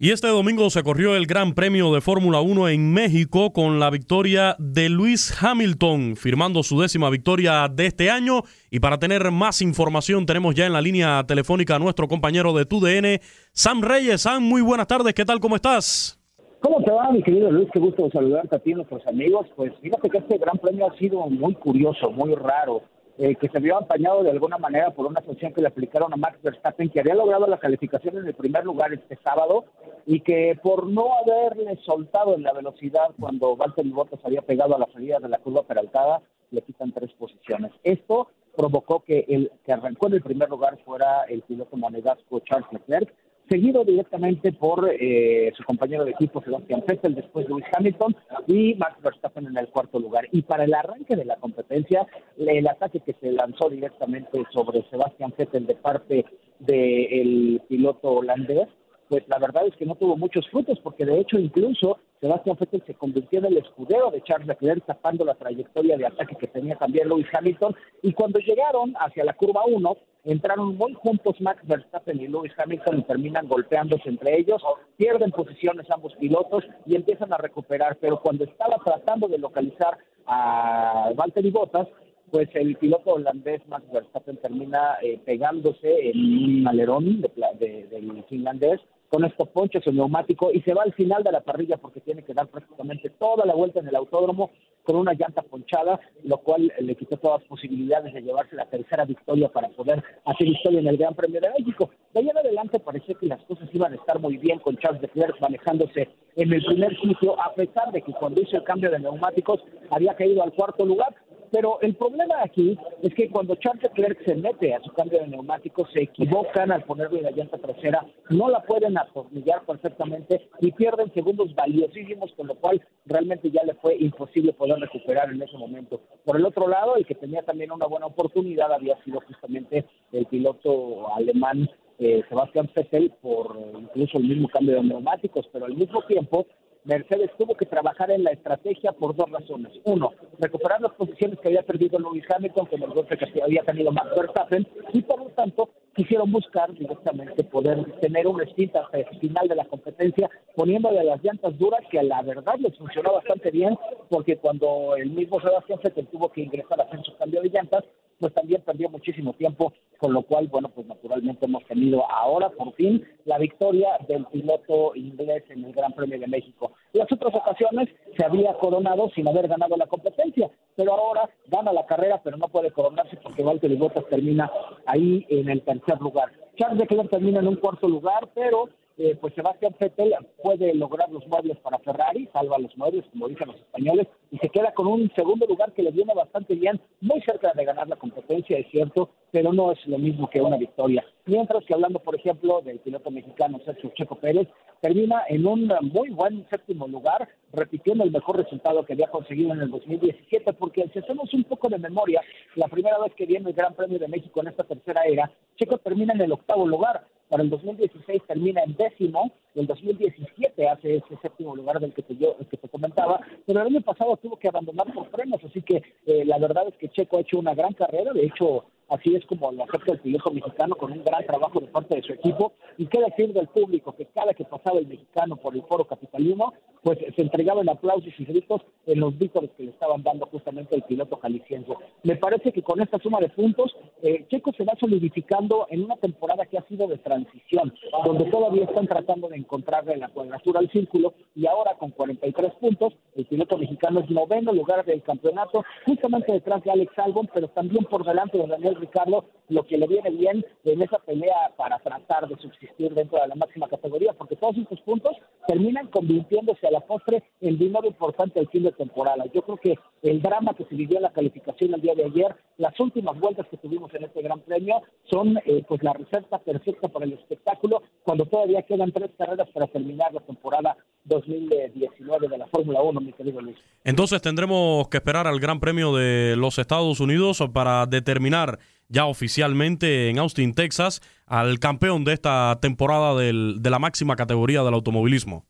Y este domingo se corrió el Gran Premio de Fórmula 1 en México con la victoria de Luis Hamilton, firmando su décima victoria de este año. Y para tener más información tenemos ya en la línea telefónica a nuestro compañero de TUDN, Sam Reyes. Sam, muy buenas tardes, ¿qué tal? ¿Cómo estás? ¿Cómo te va, mi querido Luis? Qué gusto saludarte a ti y a nuestros amigos. Pues fíjate que este gran premio ha sido muy curioso, muy raro, eh, que se vio empañado de alguna manera por una sanción que le aplicaron a Max Verstappen, que había logrado la calificación en el primer lugar este sábado y que por no haberle soltado en la velocidad cuando Valtteri Bottas había pegado a la salida de la curva peraltada, le quitan tres posiciones. Esto provocó que el que arrancó en el primer lugar fuera el piloto monegasco Charles Leclerc, seguido directamente por eh, su compañero de equipo Sebastián Vettel, después Lewis Hamilton y Max Verstappen en el cuarto lugar. Y para el arranque de la competencia, el ataque que se lanzó directamente sobre Sebastián Vettel de parte del piloto holandés, pues la verdad es que no tuvo muchos frutos, porque de hecho incluso Sebastián Vettel se convirtió en el escudero de Charles Leclerc, tapando la trayectoria de ataque que tenía también Lewis Hamilton. Y cuando llegaron hacia la curva 1, entraron muy juntos Max Verstappen y Lewis Hamilton y terminan golpeándose entre ellos, pierden posiciones ambos pilotos y empiezan a recuperar, pero cuando estaba tratando de localizar a Valtteri Bottas, pues el piloto holandés Max Verstappen termina eh, pegándose en un alerón de, de- del finlandés con estos ponchos el neumático y se va al final de la parrilla porque tiene que dar prácticamente toda la vuelta en el autódromo con una llanta ponchada, lo cual le quitó todas las posibilidades de llevarse la tercera victoria para poder hacer historia en el Gran Premio de México. De ahí en adelante parecía que las cosas iban a estar muy bien con Charles Leclerc manejándose en el primer sitio, a pesar de que cuando hizo el cambio de neumáticos había caído al cuarto lugar, pero el problema aquí es que cuando Charles Leclerc se mete a su cambio de neumáticos, se equivocan al ponerle la llanta trasera, no la pueden atornillar perfectamente y pierden segundos valiosísimos, con lo cual realmente ya le fue imposible poder recuperar en ese momento. Por el otro lado, el que tenía también una buena oportunidad había sido justamente el piloto alemán eh, Sebastián Vettel por incluso el mismo cambio de neumáticos, pero al mismo tiempo Mercedes tuvo que trabajar en la estrategia por dos razones. Uno, recuperar las posiciones que había perdido Lewis Hamilton con el golpe que había tenido Max Verstappen y por lo tanto quisieron buscar directamente poder tener un stint final de la competencia poniéndole las llantas duras que a la verdad les funcionó bastante bien porque cuando el mismo Sebastián Vettel tuvo que ingresar a hacer su cambio de llantas pues también perdió muchísimo tiempo, con lo cual, bueno, pues naturalmente hemos tenido ahora, por fin, la victoria del piloto inglés en el Gran Premio de México. Las otras ocasiones se había coronado sin haber ganado la competencia, pero ahora gana la carrera, pero no puede coronarse porque Valtteri Bottas termina ahí en el tercer lugar. Charles Leclerc termina en un cuarto lugar, pero eh, pues Sebastián Vettel puede lograr los muebles para Ferrari, salva los muebles, como dicen los españoles, y se queda con un segundo lugar que le viene bastante bien, muy cerca de ganar la competencia, es cierto, pero no es lo mismo que una victoria. mientras que hablando, por ejemplo, del piloto mexicano Sergio Checo Pérez, termina en un muy buen séptimo lugar, repitiendo el mejor resultado que había conseguido en el 2017, porque si hacemos un poco de memoria, la primera vez que viene el Gran Premio de México en esta tercera era, Checo termina en el octavo lugar, para el 2016 termina en décimo, el 2017 hace ese séptimo lugar del que te, yo, comentaba, pero el año pasado tuvo que abandonar por frenos, así que eh, la verdad es que Checo ha hecho una gran carrera, de hecho Así es como lo acepta el piloto mexicano con un gran trabajo de parte de su equipo. Y qué decir del público, que cada que pasaba el mexicano por el foro capitalino, pues se entregaban aplausos y gritos en los vítores que le estaban dando justamente el piloto jalisciense. Me parece que con esta suma de puntos, eh, Checo se va solidificando en una temporada que ha sido de transición, donde todavía están tratando de encontrarle la cuadratura al círculo y ahora con 43 puntos, el piloto mexicano es noveno lugar del campeonato, justamente detrás de Alex Albon, pero también por delante de Daniel Ricardo, lo que le viene bien en esa pelea para tratar de subsistir dentro de la máxima categoría, porque todos estos puntos terminan convirtiéndose a la postre en dinero importante al fin de temporada. Yo creo que el drama que se vivió en la calificación el día de ayer, las últimas vueltas que tuvimos en este Gran Premio, son eh, pues la receta perfecta para el espectáculo, cuando todavía quedan tres carreras para terminar la temporada 2019 de la Fórmula 1, mi querido Luis. Entonces tendremos que esperar al Gran Premio de los Estados Unidos para determinar ya oficialmente en Austin, Texas, al campeón de esta temporada del, de la máxima categoría del automovilismo.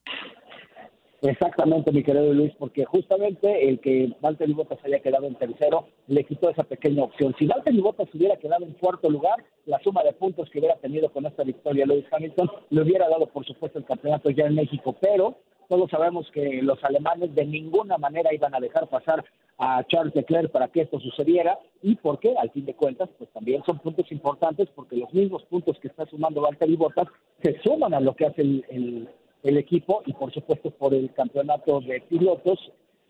Exactamente, mi querido Luis, porque justamente el que Valtteri Bottas haya quedado en tercero le quitó esa pequeña opción. Si Valtteri Bottas hubiera quedado en cuarto lugar, la suma de puntos que hubiera tenido con esta victoria Lewis Hamilton le hubiera dado, por supuesto, el campeonato ya en México, pero todos sabemos que los alemanes de ninguna manera iban a dejar pasar a Charles Leclerc para que esto sucediera y porque al fin de cuentas pues también son puntos importantes porque los mismos puntos que está sumando Valtteri Bottas se suman a lo que hace el, el, equipo y por supuesto por el campeonato de pilotos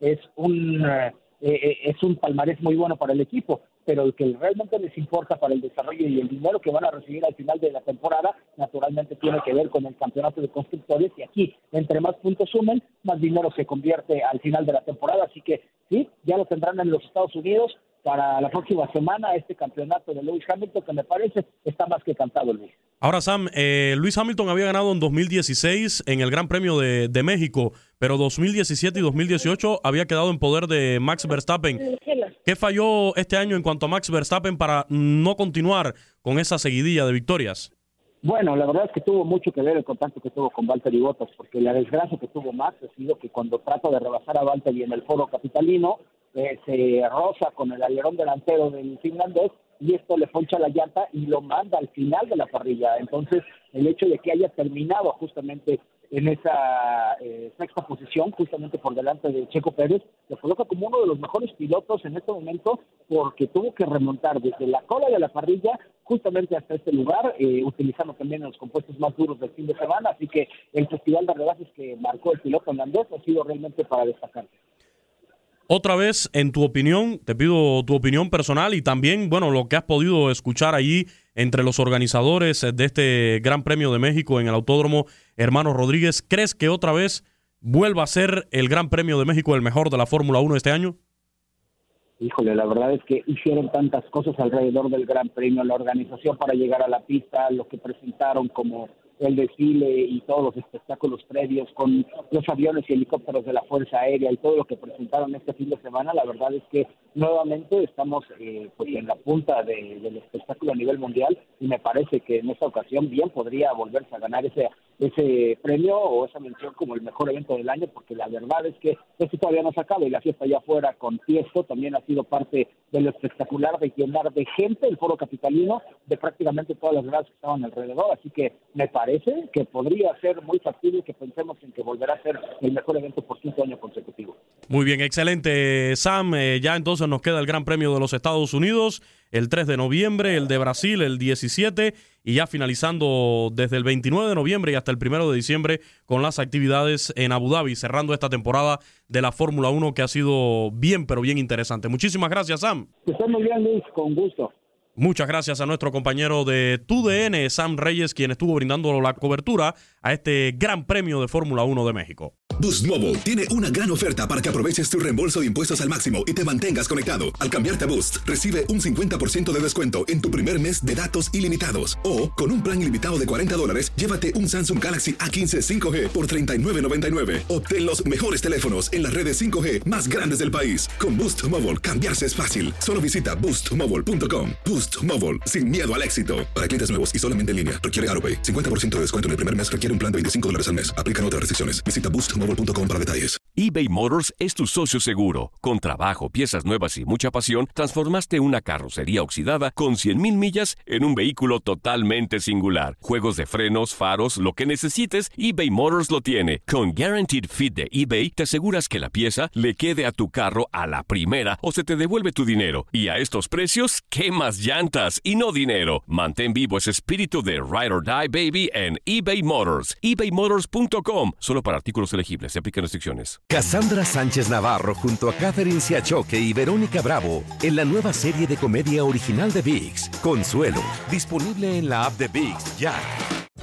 es un eh, eh, es un palmarés muy bueno para el equipo pero el que realmente les importa para el desarrollo y el dinero que van a recibir al final de la temporada, naturalmente tiene que ver con el campeonato de constructores y aquí, entre más puntos sumen, más dinero se convierte al final de la temporada, así que sí, ya lo tendrán en los Estados Unidos para la próxima semana este campeonato de Lewis Hamilton que me parece está más que cantado Luis. Ahora Sam, eh, Luis Hamilton había ganado en 2016 en el Gran Premio de, de México, pero 2017 y 2018 había quedado en poder de Max Verstappen. ¿Qué falló este año en cuanto a Max Verstappen para no continuar con esa seguidilla de victorias? Bueno, la verdad es que tuvo mucho que ver el contacto que tuvo con Valtteri Bottas, porque la desgracia que tuvo Max ha sido que cuando trata de rebasar a Valtteri en el foro capitalino, eh, se roza con el alerón delantero del finlandés y esto le poncha la llanta y lo manda al final de la parrilla. Entonces, el hecho de que haya terminado justamente en esa eh, sexta posición, justamente por delante de Checo Pérez, lo coloca como uno de los mejores pilotos en este momento porque tuvo que remontar desde la cola de la parrilla justamente hasta este lugar, eh, utilizando también los compuestos más duros del fin de semana, así que el festival de rebases que marcó el piloto holandés ha sido realmente para destacar. Otra vez, en tu opinión, te pido tu opinión personal y también, bueno, lo que has podido escuchar allí entre los organizadores de este Gran Premio de México en el Autódromo Hermano Rodríguez. ¿Crees que otra vez vuelva a ser el Gran Premio de México el mejor de la Fórmula 1 este año? Híjole, la verdad es que hicieron tantas cosas alrededor del Gran Premio, la organización para llegar a la pista, lo que presentaron como el desfile y todos los espectáculos previos con los aviones y helicópteros de la Fuerza Aérea y todo lo que presentaron este fin de semana, la verdad es que nuevamente estamos eh, pues en la punta del espectáculo a nivel mundial y me parece que en esta ocasión bien podría volverse a ganar ese ese premio o esa mención como el mejor evento del año porque la verdad es que esto todavía no se acaba y la fiesta allá afuera con Tiesto también ha sido parte de lo espectacular de llenar de gente el foro capitalino de prácticamente todas las gradas que estaban alrededor así que me parece que podría ser muy factible que pensemos en que volverá a ser el mejor evento por quinto año consecutivo. Muy bien, excelente, Sam. Eh, ya entonces nos queda el Gran Premio de los Estados Unidos el 3 de noviembre, el de Brasil el 17 y ya finalizando desde el 29 de noviembre y hasta el 1 de diciembre con las actividades en Abu Dhabi, cerrando esta temporada de la Fórmula 1 que ha sido bien, pero bien interesante. Muchísimas gracias, Sam. Muy bien, Luis, con gusto. Muchas gracias a nuestro compañero de TUDN, Sam Reyes, quien estuvo brindando la cobertura a este Gran Premio de Fórmula 1 de México. Boost Mobile tiene una gran oferta para que aproveches tu reembolso de impuestos al máximo y te mantengas conectado. Al cambiarte a Boost, recibe un 50% de descuento en tu primer mes de datos ilimitados. O, con un plan ilimitado de 40 dólares, llévate un Samsung Galaxy A15 5G por $39.99. Obtén los mejores teléfonos en las redes 5G más grandes del país. Con Boost Mobile, cambiarse es fácil. Solo visita boostmobile.com. Boost Mobile, sin miedo al éxito. Para clientes nuevos y solamente en línea, requiere AroPay. 50% de descuento en el primer mes requiere un plan de 25 dólares al mes. Aplican otras restricciones. Visita boostmobile.com para detalles. eBay Motors es tu socio seguro. Con trabajo, piezas nuevas y mucha pasión, transformaste una carrocería oxidada con 100.000 millas en un vehículo totalmente singular. Juegos de frenos, faros, lo que necesites, eBay Motors lo tiene. Con Guaranteed Fit de eBay, te aseguras que la pieza le quede a tu carro a la primera o se te devuelve tu dinero. Y a estos precios, ¿qué más y no dinero? Mantén vivo ese espíritu de Ride or Die Baby en eBay Motors. ebaymotors.com. Solo para artículos elegibles. Se aplican restricciones. Cassandra Sánchez Navarro junto a Catherine Siachoque y Verónica Bravo en la nueva serie de comedia original de VIX, Consuelo, disponible en la app de VIX ya.